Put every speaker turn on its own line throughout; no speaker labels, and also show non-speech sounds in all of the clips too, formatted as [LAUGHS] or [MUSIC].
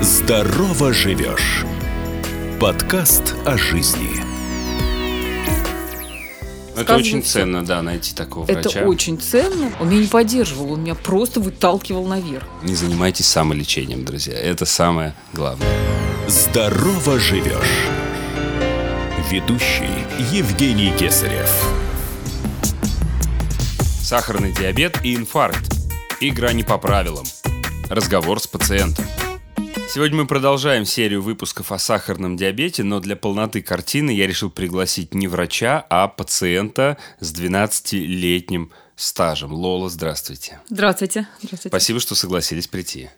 Здорово живешь. Подкаст о жизни.
Это очень ценно, да, найти такого
Это
врача.
очень ценно. Он меня не поддерживал, он меня просто выталкивал наверх.
Не занимайтесь самолечением, друзья. Это самое главное.
Здорово живешь. Ведущий Евгений Кесарев.
Сахарный диабет и инфаркт. Игра не по правилам. Разговор с пациентом. Сегодня мы продолжаем серию выпусков о сахарном диабете, но для полноты картины я решил пригласить не врача, а пациента с 12-летним стажем. Лола, здравствуйте.
Здравствуйте. Здравствуйте.
Спасибо, что согласились прийти.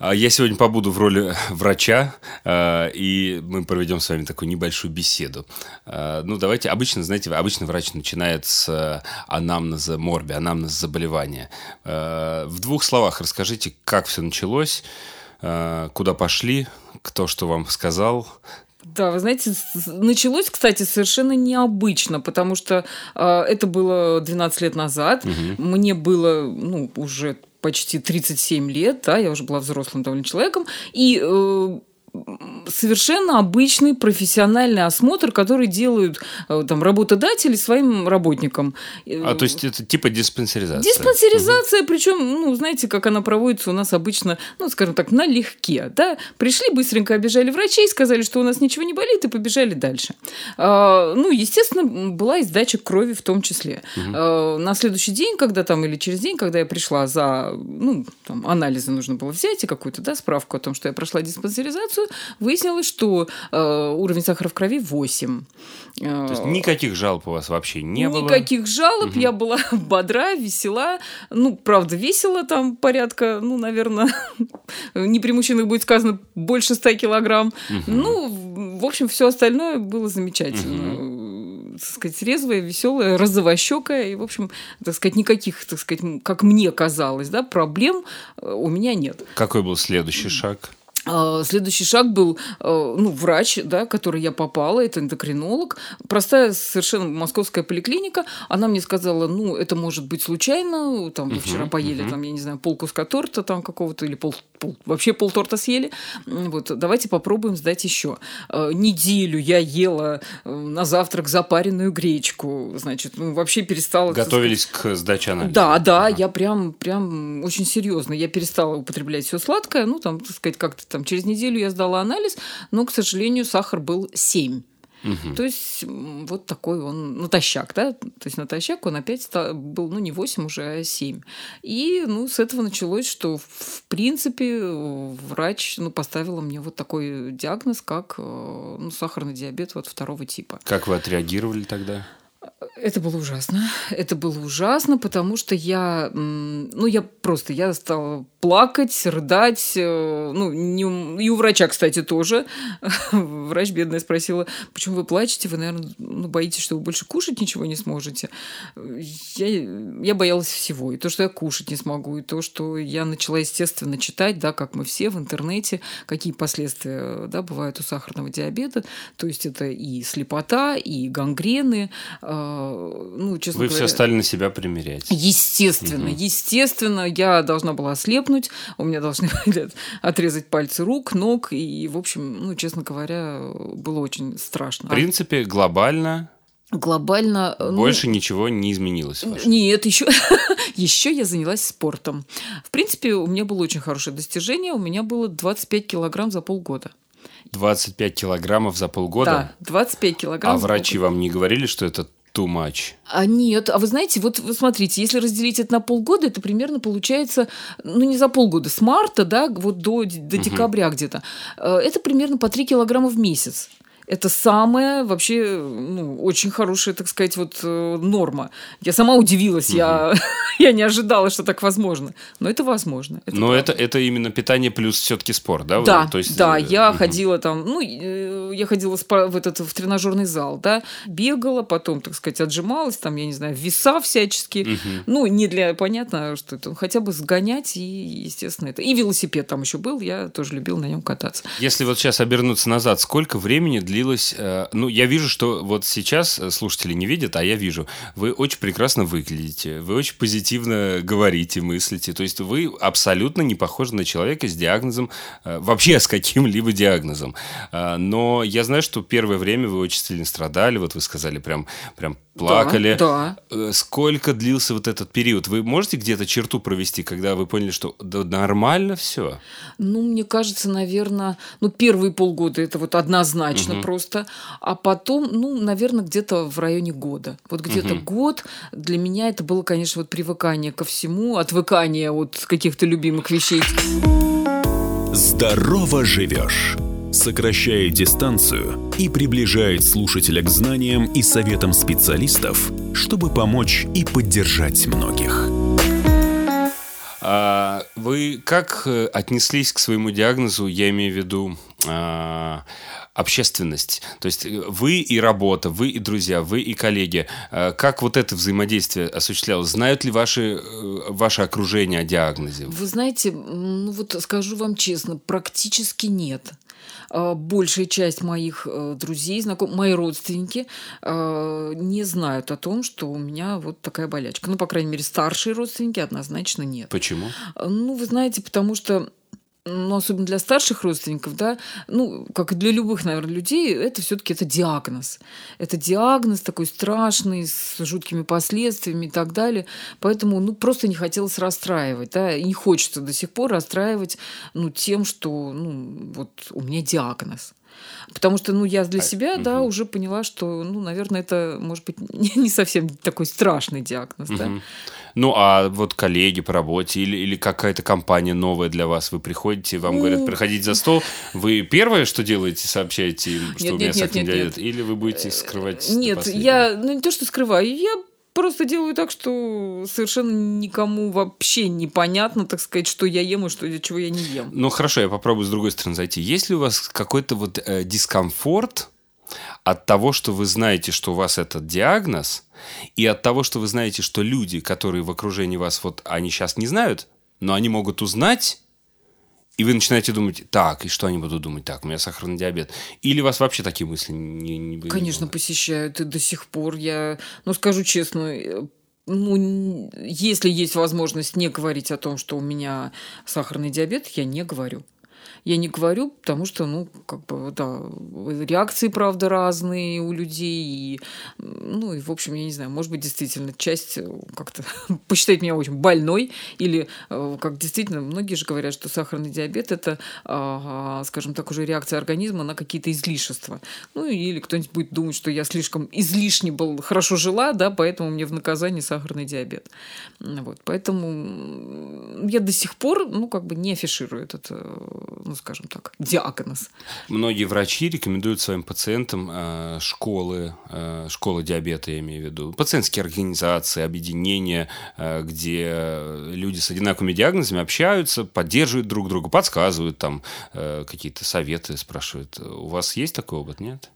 А, Я сегодня побуду в роли [LAUGHS] врача, а, и мы проведем с вами такую небольшую беседу. А, Ну, давайте, обычно, знаете, обычно врач начинает с э, анамнеза морби, анамнеза заболевания. В двух словах расскажите, как все началось, куда пошли, кто что вам сказал.
Да, вы знаете, началось, кстати, совершенно необычно, потому что э, это было 12 лет назад. Мне было, ну, уже почти 37 лет, да, я уже была взрослым довольно человеком. И э, совершенно обычный профессиональный осмотр, который делают э, там работодатели своим работникам.
А, то есть это типа диспансеризация?
Диспансеризация, причем, ну, знаете, как она проводится у нас обычно, ну, скажем так, налегке, да. Пришли, быстренько обижали врачей, сказали, что у нас ничего не болит, и побежали дальше. А, ну, естественно, была и сдача крови в том числе. А, на следующий день, когда там, или через день, когда я пришла за, ну, там, анализы нужно было взять и какую-то, да, справку о том, что я прошла диспансеризацию, выяснилось, что э, уровень сахара в крови 8.
То есть никаких жалоб у вас вообще не было?
Никаких жалоб, я была [LAUGHS] бодра, весела. Ну, правда, весила там порядка, ну, наверное, [LAUGHS] не при мужчинах будет сказано, больше 100 килограмм. Ну, в общем, все остальное было замечательно. Так сказать, резвая, веселая, розовощекая. И, в общем, так сказать, никаких, так сказать, как мне казалось, да, проблем э, у меня нет.
Какой был следующий шаг?
А, Следующий шаг был, э, ну, врач, да, который я попала, это эндокринолог, простая совершенно московская поликлиника. Она мне сказала, ну, это может быть случайно, там, вы вчера поели, там, я не знаю, полкуска торта там какого-то, или пол, пол- вообще полторта съели. Вот, давайте попробуем сдать еще. Э, Неделю я ела э, на завтрак запаренную гречку, значит, ну, вообще перестала...
Готовились к сдаче анализа?
да, да, я прям, прям очень серьезно. Я перестала употреблять все сладкое. Ну, там, так сказать, как-то там через неделю я сдала анализ, но, к сожалению, сахар был 7. То есть вот такой он натощак, да? То есть натощак он опять был, ну, не 8 уже, а 7. И, ну, с этого началось, что, в принципе, врач, ну, поставила мне вот такой диагноз, как, э, ну, сахарный диабет вот второго типа.
Как вы отреагировали тогда?
Это было ужасно. Это было ужасно, потому что я, ну, я просто, я стала плакать, рыдать, э, ну, не и у врача, кстати, тоже. [LAUGHS] Врач бедная спросила, почему вы плачете, вы, наверное, ну, боитесь, что вы больше кушать ничего не сможете. Я, я боялась всего. И то, что я кушать не смогу, и то, что я начала, естественно, читать, да, как мы все в интернете, какие последствия, да, бывают у сахарного диабета. То есть это и слепота, и гангрены, э, ну, честно
Вы
говоря...
все стали на себя примерять.
Естественно, естественно, я должна была ослепнуть, у меня должны [LAUGHS] были отрезать пальцы рук, ног, и, в общем, ну, честно говоря, было очень страшно.
В принципе, глобально
Глобально... ну,
больше ничего не изменилось. в вашем-
Нет, еще, [LAUGHS] еще я занялась спортом. В принципе, у меня было очень хорошее достижение. У меня было 25 килограмм за полгода.
25 килограммов за полгода?
Да, 25 килограмм.
А врачи
полгода.
вам не говорили, что это too much?
А нет, а вы знаете, вот вы смотрите, если разделить это на полгода, это примерно получается, ну не за полгода, с марта, да, вот до, до декабря где-то, э, это примерно по 3 килограмма в месяц. Это самая вообще ну, очень хорошая, так сказать, вот э, норма. Я сама удивилась, я, [LAUGHS] я не ожидала, что так возможно. Но это возможно. это
Но
правда.
это, это именно питание плюс все-таки спорт, да?
Да,
То есть,
да,
э,
я
мгм.
ходила там, ну, э, я ходила в этот в тренажерный зал, да, бегала, потом, так сказать, отжималась, там, я не знаю, веса всячески. Ну, не для, понятно, что это, хотя бы сгонять, и, естественно, это. И велосипед там еще был, я тоже любила на нем кататься.
Если вот сейчас обернуться назад, сколько времени длилось? Э, ну, я вижу, что вот сейчас э, слушатели не видят, а я вижу. Вы очень прекрасно выглядите, вы очень позитивно говорите, мыслите. То есть вы абсолютно не похожи на человека с диагнозом, э, вообще с каким-либо диагнозом. Но я знаю, что первое время вы очень сильно страдали, вот вы сказали, прям, прям плакали.
Да,
да. Сколько длился вот этот период? Вы можете где-то черту провести, когда вы поняли, что да, нормально все?
Ну, мне кажется, наверное, ну, первые полгода это вот однозначно угу. Просто, а потом, ну, наверное, где-то в районе года. Вот где-то угу. год для меня это было, конечно, вот привыкание ко всему, отвыкание от каких-то любимых вещей.
Здорово живешь сокращает дистанцию и приближает слушателя к знаниям и советам специалистов, чтобы помочь и поддержать многих.
А вы как э, отнеслись к своему диагнозу, я имею в виду а, общественность. То есть э, вы и работа, вы и друзья, вы и коллеги. А, как вот это взаимодействие осуществлялось? Знают ли ваши, э, ваше окружение о диагнозе?
Вы знаете, ну вот скажу вам честно, практически нет. Большая часть моих э, друзей, знакомых, мои родственники не знают о том, что у меня вот такая болячка. Ну, по крайней мере, старшие родственники однозначно нет.
Почему?
Ну, вы знаете, потому что ну, особенно для старших родственников, да, ну, как и для любых, наверное, людей, это все-таки это диагноз. Это диагноз такой страшный, с жуткими последствиями и так далее. Поэтому, ну, просто не хотелось расстраивать, да, и не хочется до сих пор расстраивать, ну, тем, что, ну, вот у меня диагноз. Потому что, ну, я для а, себя, а, да, угу. уже поняла, что, ну, наверное, это, может быть, [LAUGHS] не совсем такой страшный диагноз, угу. да.
Ну, а вот коллеги по работе или, или какая-то компания новая для вас, вы приходите, вам говорят, приходите за стол, вы первое, что делаете, сообщаете им, что нет, у меня нет, сахарный нет, диабет, нет. или вы будете скрывать
Нет, я, ну, не то, что скрываю, я просто делаю так, что совершенно никому вообще непонятно, так сказать, что я ем и что, чего я не ем.
Ну хорошо, я попробую с другой стороны зайти. Есть ли у вас какой-то вот э, дискомфорт от того, что вы знаете, что у вас этот диагноз, и от того, что вы знаете, что люди, которые в окружении вас, вот они сейчас не знают, но они могут узнать, и вы начинаете думать, так, и что они будут думать, так, у меня сахарный диабет. Или вас вообще такие мысли не, не
Конечно,
не
посещают, и до сих пор я, ну, скажу честно, э, ну, если есть возможность не говорить о том, что у меня сахарный диабет, я не говорю. Я не говорю, потому что, ну, как бы, да, реакции, правда, разные у людей. И, ну, и, в общем, я не знаю, может быть, действительно, часть э, как-то [LAUGHS] посчитает меня очень больной. Или, э, как действительно, многие же говорят, что сахарный диабет – это, скажем так, уже реакция организма на какие-то излишества. Ну, или кто-нибудь будет думать, что я слишком излишне был, хорошо жила, да, поэтому мне в наказание сахарный диабет. Вот, поэтому я до сих пор, ну, как бы не афиширую этот, ну, скажем так, диагноз.
Многие врачи рекомендуют своим пациентам э, школы, э, школы диабета, я имею в виду, пациентские организации, объединения, э, где люди с одинаковыми диагнозами общаются, поддерживают друг друга, подсказывают там какие-то советы, спрашивают. У вас есть такой опыт, нет?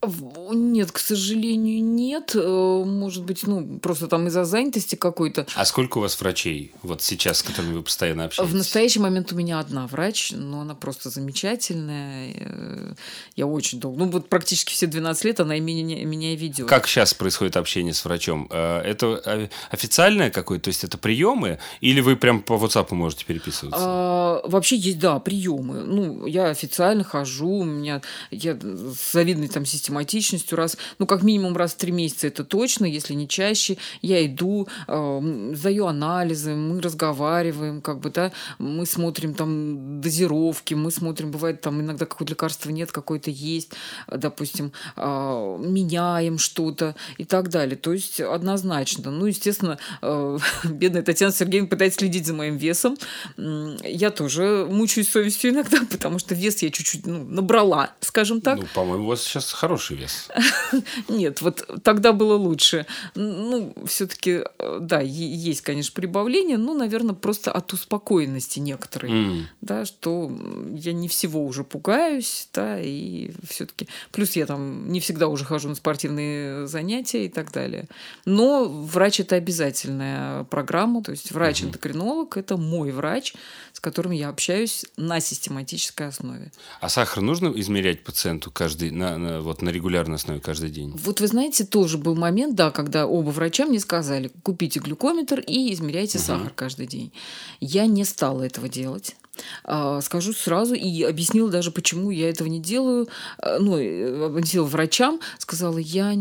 Нет, к сожалению, нет. Может быть, ну, просто там из-за занятости какой-то.
А сколько у вас врачей вот сейчас, с которыми вы постоянно общаетесь?
В настоящий момент у меня одна врач, но она просто замечательная замечательная. Э, я очень долго, ну вот практически все 12 лет она меня, меня и ведет.
Как сейчас происходит общение с врачом? Э, это э, официальное какое-то, то есть это приемы? Или вы прям по WhatsApp можете переписываться?
А, вообще есть, да, приемы. Ну, я официально хожу, у меня я с завидной там систематичностью раз, ну, как минимум раз в три месяца это точно, если не чаще, я иду, э, сдаю анализы, мы разговариваем, как бы, да, мы смотрим там дозировки, мы смотрим смотрим, бывает там иногда какое-то лекарство нет, какое-то есть, допустим, а, меняем что-то и так далее. То есть однозначно. Ну, естественно, э, [LAUGHS] бедная Татьяна Сергеевна пытается следить за моим весом. Я тоже мучаюсь совестью иногда, [LAUGHS] потому что вес я чуть-чуть ну, набрала, скажем так.
Ну, по-моему, у вас сейчас хороший вес. [LAUGHS]
Нет, вот тогда было лучше. Ну, все-таки, э, да, есть, конечно, прибавление, но, наверное, просто от успокоенности некоторой. Да, что я я не всего уже пугаюсь, да, и все-таки... Плюс я там не всегда уже хожу на спортивные занятия и так далее. Но врач – это обязательная программа, то есть врач-эндокринолог – это мой врач, с которым я общаюсь на систематической основе.
А сахар нужно измерять пациенту каждый, на, на, вот на регулярной основе каждый день?
Вот вы знаете, тоже был момент, да, когда оба врача мне сказали, купите глюкометр и измеряйте угу. сахар каждый день. Я не стала этого делать. А, скажу сразу и объяснила даже, почему я этого не делаю. А, ну, э, объяснила врачам, сказала, я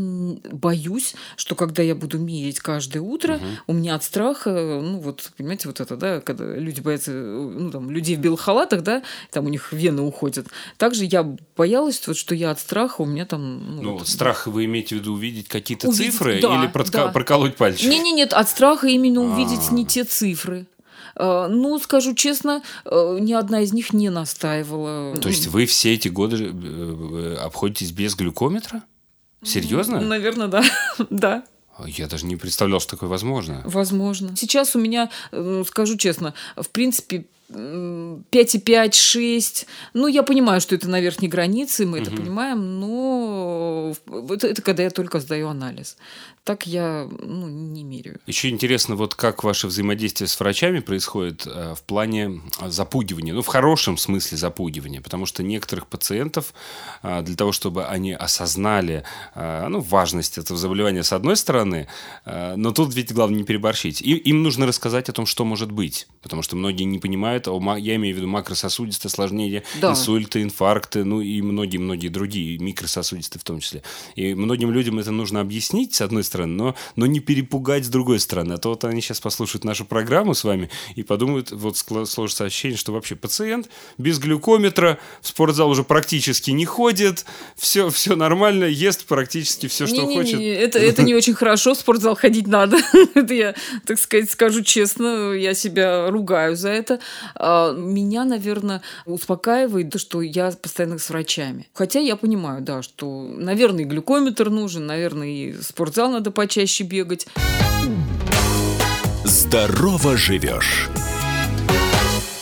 боюсь, что когда я буду мерить каждое утро, угу. у меня от страха, ну вот, понимаете, вот это, да, когда люди боятся, ну там, людей в белых халатах, да, там у них вены уходят. Также я боялась, вот, что я от страха, у меня там...
Ну, ну вот, страх вы имеете в виду увидеть какие-то увидеть, цифры да, или протка- да. проколоть пальчик?
Не-не, нет, от страха именно увидеть А-а-а. не те цифры. Э, ну, скажу честно, э, ни одна из них не настаивала.
То есть вы все эти годы э, обходитесь без глюкометра? Серьезно?
Наверное, да. [LAUGHS] да.
Я даже не представлял, что такое возможно.
Возможно. Сейчас у меня, скажу честно, в принципе, 5,5, 6. Ну, я понимаю, что это на верхней границе, мы угу. это понимаем, но это, это когда я только сдаю анализ так я ну, не меряю.
Еще интересно, вот как ваше взаимодействие с врачами происходит э, в плане э, запугивания, ну, в хорошем смысле запугивания, потому что некоторых пациентов э, для того, чтобы они осознали ну, важность этого заболевания с одной стороны, но тут ведь главное не переборщить. И, им нужно рассказать о том, что может быть, потому что многие не понимают, я имею в виду макрососудистые осложнения, да. инсульты, инфаркты, ну и многие-многие другие, микрососудистые в том числе. И многим людям это нужно объяснить, с одной стороны, стороны, но, но не перепугать с другой стороны. А то вот они сейчас послушают нашу программу с вами и подумают, вот сложится ощущение, что вообще пациент без глюкометра в спортзал уже практически не ходит, все, все нормально, ест практически все, что
не,
хочет.
Не, это, это не очень хорошо, в спортзал ходить надо. [LAUGHS] это я, так сказать, скажу честно, я себя ругаю за это. А, меня, наверное, успокаивает, что я постоянно с врачами. Хотя я понимаю, да, что, наверное, и глюкометр нужен, наверное, и спортзал надо надо почаще бегать.
Здорово живешь.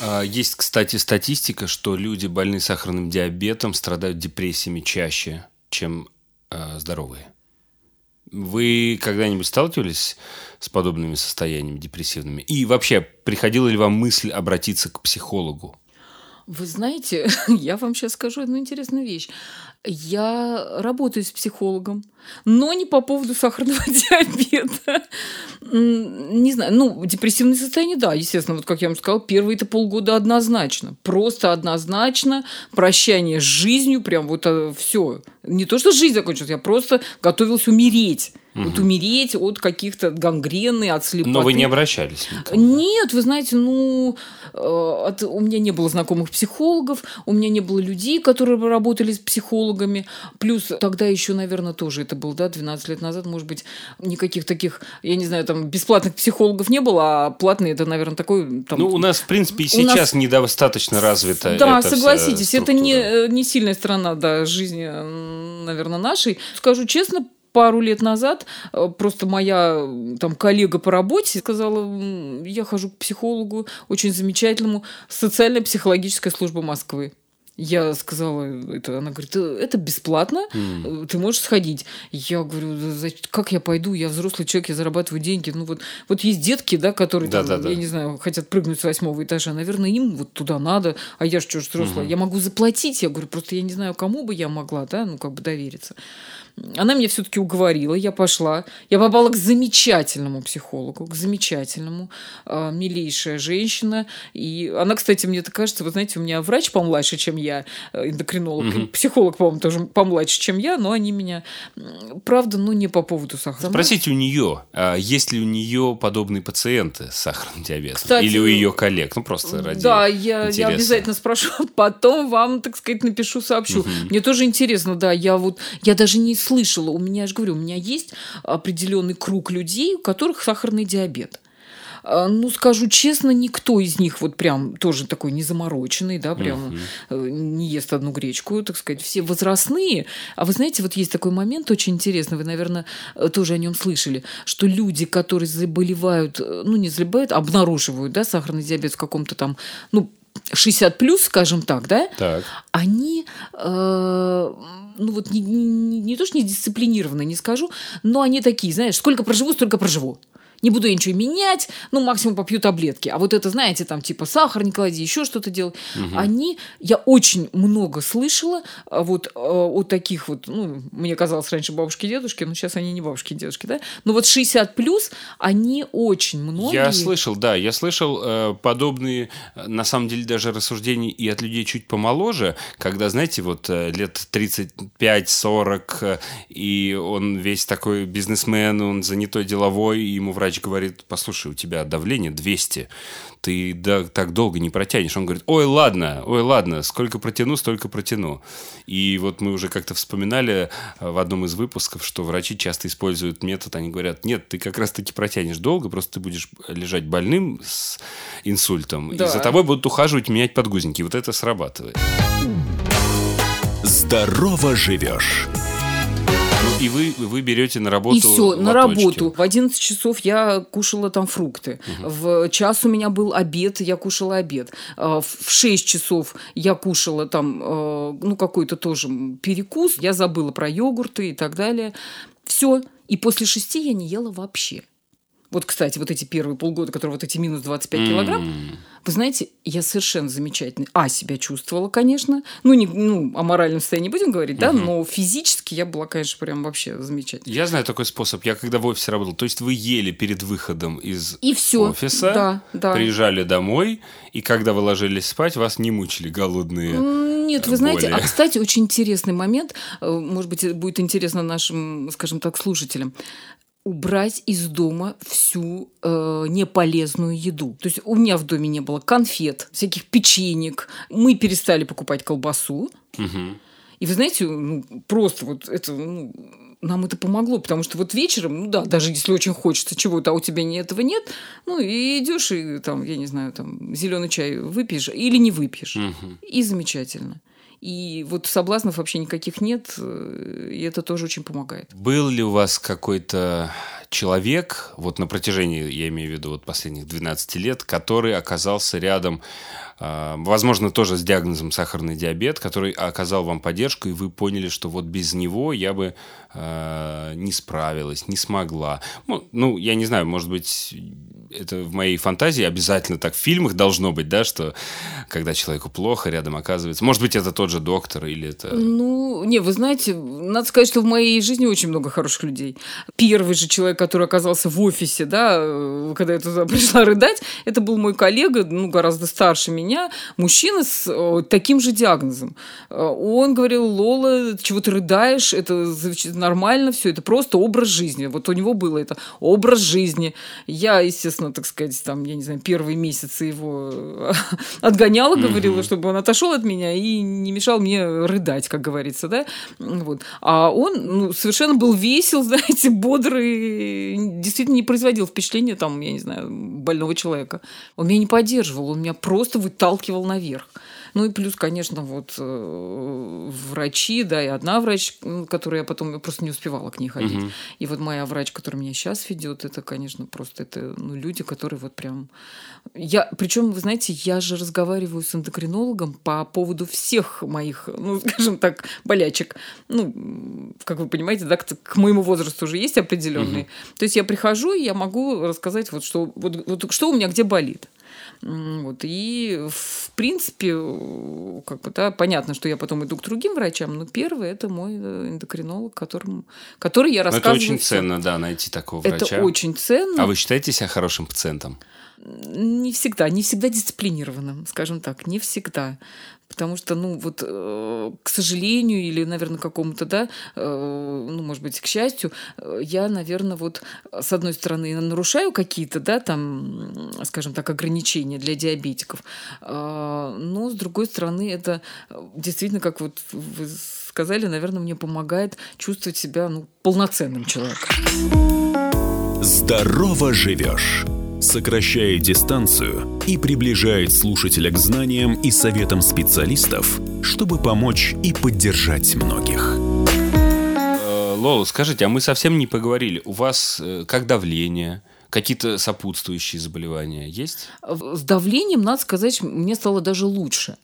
А, есть, кстати, статистика, что люди, больные сахарным диабетом, страдают депрессиями чаще, чем э, здоровые. Вы когда-нибудь сталкивались с подобными состояниями депрессивными? И вообще, приходила ли вам мысль обратиться к психологу?
Вы знаете, [LAUGHS] я вам сейчас скажу одну интересную вещь. Я работаю с психологом, но не по поводу сахарного [LAUGHS] диабета. Не знаю, ну, депрессивное состояние, да, естественно, вот как я вам сказала, первые-то полгода однозначно. Просто однозначно. Прощание с жизнью, прям вот э, все. Не то, что жизнь закончилась, я просто готовилась умереть. Угу. Вот умереть от каких-то гангрены, от слепоты.
Но вы не обращались?
Никогда. Нет, вы знаете, ну, э, от, у меня не было знакомых психологов, у меня не было людей, которые работали с психологами. Плюс тогда еще, наверное, тоже это было, да, 12 лет назад, может быть, никаких таких, я не знаю, там, бесплатных психологов не было, а платные это, наверное, такой... Там,
ну, у нас, в принципе, и сейчас нас... недостаточно развито
Да, согласитесь, это не, э, не сильная сторона, да, жизни, наверное, нашей. Скажу честно, пару лет назад э, просто моя там коллега по работе сказала, я хожу к психологу, очень замечательному, социально-психологическая служба Москвы. Я сказала это, она говорит, «Э, это бесплатно, mm. ты можешь сходить. Я говорю, как я пойду, я взрослый человек, я зарабатываю деньги. Ну вот, вот есть детки, да, которые, да, там, да, да. я не знаю, хотят прыгнуть с восьмого этажа, наверное, им вот туда надо, а я же что взрослая, mm-hmm. я могу заплатить, я говорю, просто я не знаю, кому бы я могла, да, ну как бы довериться. Она меня все-таки уговорила, я пошла. Я попала к замечательному психологу, к замечательному, э, милейшая женщина. И она, кстати, мне так кажется, вы знаете, у меня врач помладше, чем я, э, эндокринолог, угу. психолог, по-моему, тоже помладше, чем я, но они меня, правда, ну не по поводу сахара.
Спросите у нее, а есть ли у нее подобные пациенты с сахарным диабетом? Кстати, Или у ее коллег? Ну, просто ради
Да, я, я обязательно спрошу, [LAUGHS] потом вам, так сказать, напишу, сообщу. Угу. Мне тоже интересно, да, я вот, я даже не слышала, у меня, я же говорю, у меня есть определенный круг людей, у которых сахарный диабет. А, ну, скажу честно, никто из них вот прям тоже такой незамороченный, да, прям uh-huh. не ест одну гречку, так сказать, все возрастные. А вы знаете, вот есть такой момент очень интересный, вы, наверное, э, тоже о нем слышали, что люди, которые заболевают, э, ну, не заболевают, обнаруживают, да, сахарный диабет в каком-то там, ну, 60 плюс, скажем так, да,
Так.
они, э, ну вот не, не, не то, что не дисциплинированные, не скажу, но они такие, знаешь, сколько проживу, столько проживу. Не буду я ничего менять, ну, максимум попью таблетки. А вот это, знаете, там, типа, сахар не клади, еще что-то делай. Они, я очень много слышала а, вот э, от таких вот, ну, мне казалось раньше бабушки и дедушки, но сейчас они не бабушки и дедушки, да? Но вот 60 плюс, они очень многие...
Я слышал, да, я слышал э, подобные, на самом деле, даже рассуждения и от людей чуть помоложе, когда, знаете, вот э, лет 35-40, э, и он весь такой бизнесмен, он занятой деловой, и ему врач говорит, послушай, у тебя давление 200, ты да, так долго не протянешь. Он говорит, ой, ладно, ой, ладно, сколько протяну, столько протяну. И вот мы уже как-то вспоминали э, в одном из выпусков, что врачи часто используют метод, они говорят, нет, ты как раз-таки протянешь долго, просто ты будешь лежать больным с инсультом,
Да.
и за тобой будут ухаживать, менять подгузники. Вот это срабатывает.
Здорово живешь.
И вы, вы берете на работу
И все, на
лоточки.
работу. В 11 часов я кушала там фрукты. В час у меня был обед, я кушала обед. А, В в 6 часов я кушала там, э, ну, какой-то тоже перекус. Я забыла про йогурты и так далее. Все. И после шести я не ела вообще. Вот, кстати, вот эти первые полгода, которые вот эти минус 25 килограмм, вы знаете, я совершенно замечательно, а, себя чувствовала, конечно, ну, не, ну, о моральном состоянии не будем говорить, да, но физически я была, конечно, прям вообще замечательно.
Я знаю такой способ. Я когда в офисе работал, то есть вы ели перед выходом из
И всё.
офиса,
Да, да.
приезжали домой, и когда вы ложились спать, вас не мучили голодные.
Нет, вы знаете, а, кстати, очень интересный момент, э, может быть, будет интересно нашим, скажем так, слушателям. Убрать из дома всю э, неполезную еду. То есть у меня в доме не было конфет, всяких печенек. Мы перестали покупать колбасу.
Мгм.
И вы знаете, ну, просто вот это, ну, нам это помогло, потому что вот вечером, ну да, даже если очень хочется чего-то, а у тебя не, этого нет, ну и идешь и там, я не знаю, там зеленый чай выпьешь или не выпьешь.
Мгм.
И замечательно. И вот соблазнов вообще никаких нет, э, и это тоже очень помогает.
Был ли у вас какой-то человек, вот на протяжении, я имею в виду, вот последних 12 лет, который оказался рядом, возможно, тоже с диагнозом сахарный диабет, который оказал вам поддержку, и вы поняли, что вот без него я бы а, не справилась, не смогла. Ну, ну, я не знаю, может быть, это в моей фантазии обязательно так в фильмах должно быть, да, что когда человеку плохо, рядом оказывается. Может быть, это тот же доктор или это...
Ну, не, вы знаете, надо сказать, что в моей жизни очень много хороших людей. Первый же человек, который оказался в офисе, да, э, когда я туда [LAUGHS] пришла рыдать, это был мой коллега, ну, гораздо старше меня, мужчина с э, таким же диагнозом. Э, Он говорил, Лола, чего ты рыдаешь, это нормально все, это просто образ жизни. Вот у него было это образ жизни. Я, естественно, так сказать, там, я не знаю, первые месяцы его э, [LAUGHS] отгоняла, говорила, чтобы он отошел от меня и не мешал мне рыдать, как говорится, да. Вот. А он ну, совершенно был весел, [LAUGHS] знаете, бодрый, действительно не производил впечатления, там, я не знаю, больного человека. Он меня не поддерживал, он меня просто выталкивал наверх. Ну и плюс, конечно, вот э, врачи, да, и одна врач, м, которую я потом я просто не успевала к ней ходить. И вот моя врач, которая меня сейчас ведет, это, конечно, просто это ну, люди, которые вот прям... Я, причем, вы знаете, я же разговариваю с эндокринологом по поводу всех моих, ну, [LAUGHS] скажем так, болячек. Ну, как вы понимаете, да, к, к моему возрасту уже есть определенные. То есть я прихожу, и я могу рассказать, вот что, вот, вот что у меня где болит. Вот, и, в принципе, э, как бы, да, понятно, что я потом иду к другим врачам, но первый – это мой э, эндокринолог, которому, который я
Ну, это
рассказываю
очень ценно, да, найти такого врача.
Это очень ценно.
А вы считаете себя хорошим пациентом?
Не всегда, не всегда дисциплинированным, скажем так, не всегда. Потому что, ну, вот, э, к сожалению, или, наверное, какому-то, да, э, ну, может быть, к счастью, э, я, наверное, вот, с одной стороны, нарушаю какие-то, да, там, скажем так, ограничения для диабетиков, э, но, с другой стороны, это действительно, как вот вы сказали, наверное, мне помогает чувствовать себя, ну, полноценным человеком.
Здорово живешь. Сокращает дистанцию и приближает слушателя к знаниям и советам специалистов, чтобы помочь и поддержать многих.
Э, Лола, скажите, а мы совсем не поговорили. У вас э, как давление? Какие-то сопутствующие заболевания есть?
С давлением, надо сказать, мне стало даже лучше.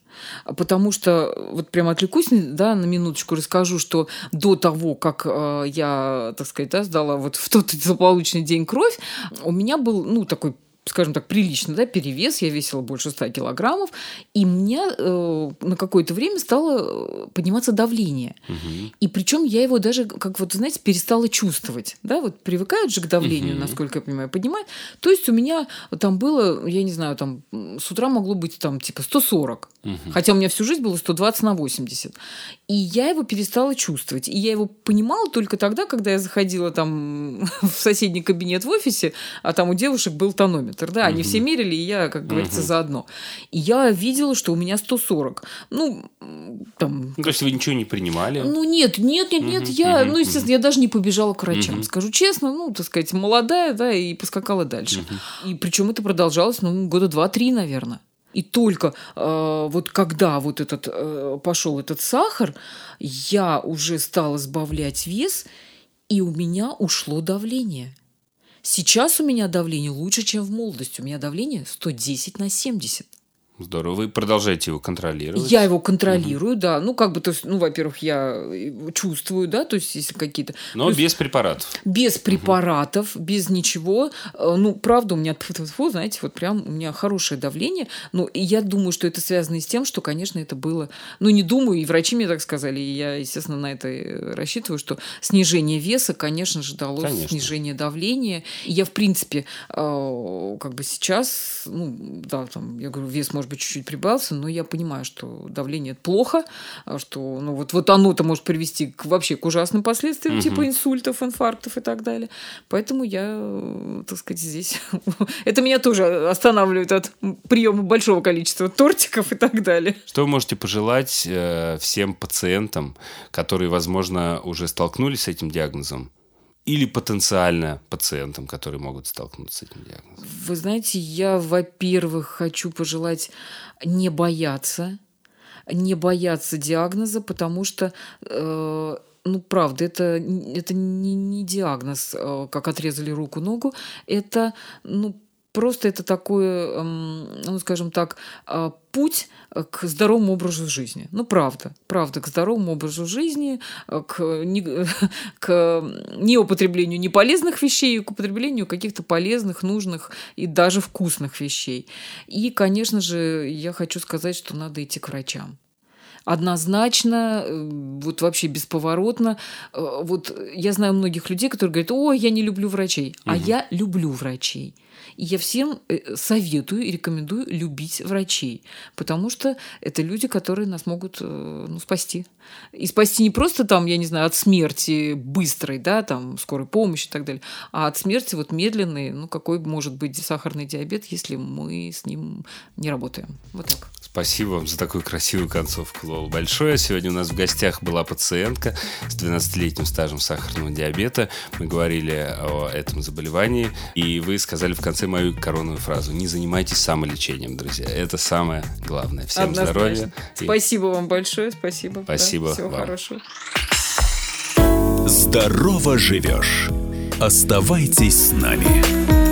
Потому что, вот прям отвлекусь да, на минуточку, расскажу, что до того, как э, я, так сказать, да, сдала вот в тот злополучный день кровь, у меня был, ну, такой скажем так, прилично, да, перевес, я весила больше 100 килограммов, и мне э, на какое-то время стало э, подниматься давление. Угу. И причем я его даже, как вот, знаете, перестала чувствовать, да, вот привыкают же к давлению, угу. насколько я понимаю, поднимает. То есть у меня там было, я не знаю, там с утра могло быть там типа 140, угу. хотя у меня всю жизнь было 120 на 80. И я его перестала чувствовать. И я его понимала только тогда, когда я заходила там [LAUGHS] в соседний кабинет в офисе, а там у девушек был тонометр термометр, да, они все мерили, и я, как говорится, заодно. И я видела, что у меня 140. Ну, там...
Ну, то есть вы ничего не принимали?
Ну, нет, нет, нет, нет, я, ну, естественно, я даже не побежала к врачам, скажу честно, ну, так сказать, молодая, да, и поскакала дальше. И причем это продолжалось, ну, года два-три, наверное. И только э, вот когда вот этот э, пошел этот сахар, я уже стала сбавлять вес, и у меня ушло давление. Сейчас у меня давление лучше, чем в молодости. У меня давление 110 на 70.
Здорово. Вы продолжаете его контролировать?
Я его контролирую, угу. да. Ну, как бы, то есть, ну, во-первых, я чувствую, да, то есть, если какие-то...
Но
есть,
без препаратов.
Без препаратов, угу. без ничего. Э, ну, правда, у меня, знаете, вот прям у меня хорошее давление. Ну, и я думаю, что это связано и с тем, что, конечно, это было... Ну, не думаю, и врачи мне так сказали, и я, естественно, на это рассчитываю, что снижение веса, конечно же, дало конечно. снижение давления. И я, в принципе, э, как бы сейчас, ну, да, там, я говорю, вес может быть, чуть-чуть прибавился, но я понимаю, что давление это плохо, а что ну, вот, вот оно-то может привести к, вообще к ужасным последствиям, угу. типа инсультов, инфарктов и так далее. Поэтому я, так сказать, здесь... [LAUGHS] это меня тоже останавливает от приема большого количества тортиков и так далее.
Что вы можете пожелать э, всем пациентам, которые, возможно, уже столкнулись с этим диагнозом? Или потенциально пациентам, которые могут столкнуться с этим диагнозом?
Вы знаете, я, во-первых, хочу пожелать не бояться, не бояться диагноза, потому что э, ну, правда, это, это не, не диагноз, э, как отрезали руку-ногу, это, ну, просто это такое, эм, ну, скажем так, э, путь к здоровому образу жизни. Ну, правда, правда, к здоровому образу жизни, э, к, не, [LAUGHS] к неупотреблению неполезных вещей, к употреблению каких-то полезных, нужных и даже вкусных вещей. И, конечно же, я хочу сказать, что надо идти к врачам однозначно, вот вообще бесповоротно. Вот я знаю многих людей, которые говорят, ой, я не люблю врачей, угу. а я люблю врачей. И я всем э, советую и рекомендую любить врачей, потому что это люди, которые нас могут э, ну, спасти. И спасти не просто там, я не знаю, от смерти быстрой, да, там, скорой помощи и так далее, а от смерти вот медленной, ну, какой может быть сахарный диабет, если мы с ним не работаем. Вот так.
Спасибо вам за такую красивую концовку, Лол. Большое. Сегодня у нас в гостях была пациентка с 12-летним стажем сахарного диабета. Мы говорили о этом заболевании, и вы сказали в конце мою коронную фразу. Не занимайтесь самолечением, друзья. Это самое главное. Всем Однозначно. здоровья.
Спасибо и... вам большое. Спасибо.
Спасибо да,
Всего
вам.
хорошего.
Здорово живешь. Оставайтесь с нами.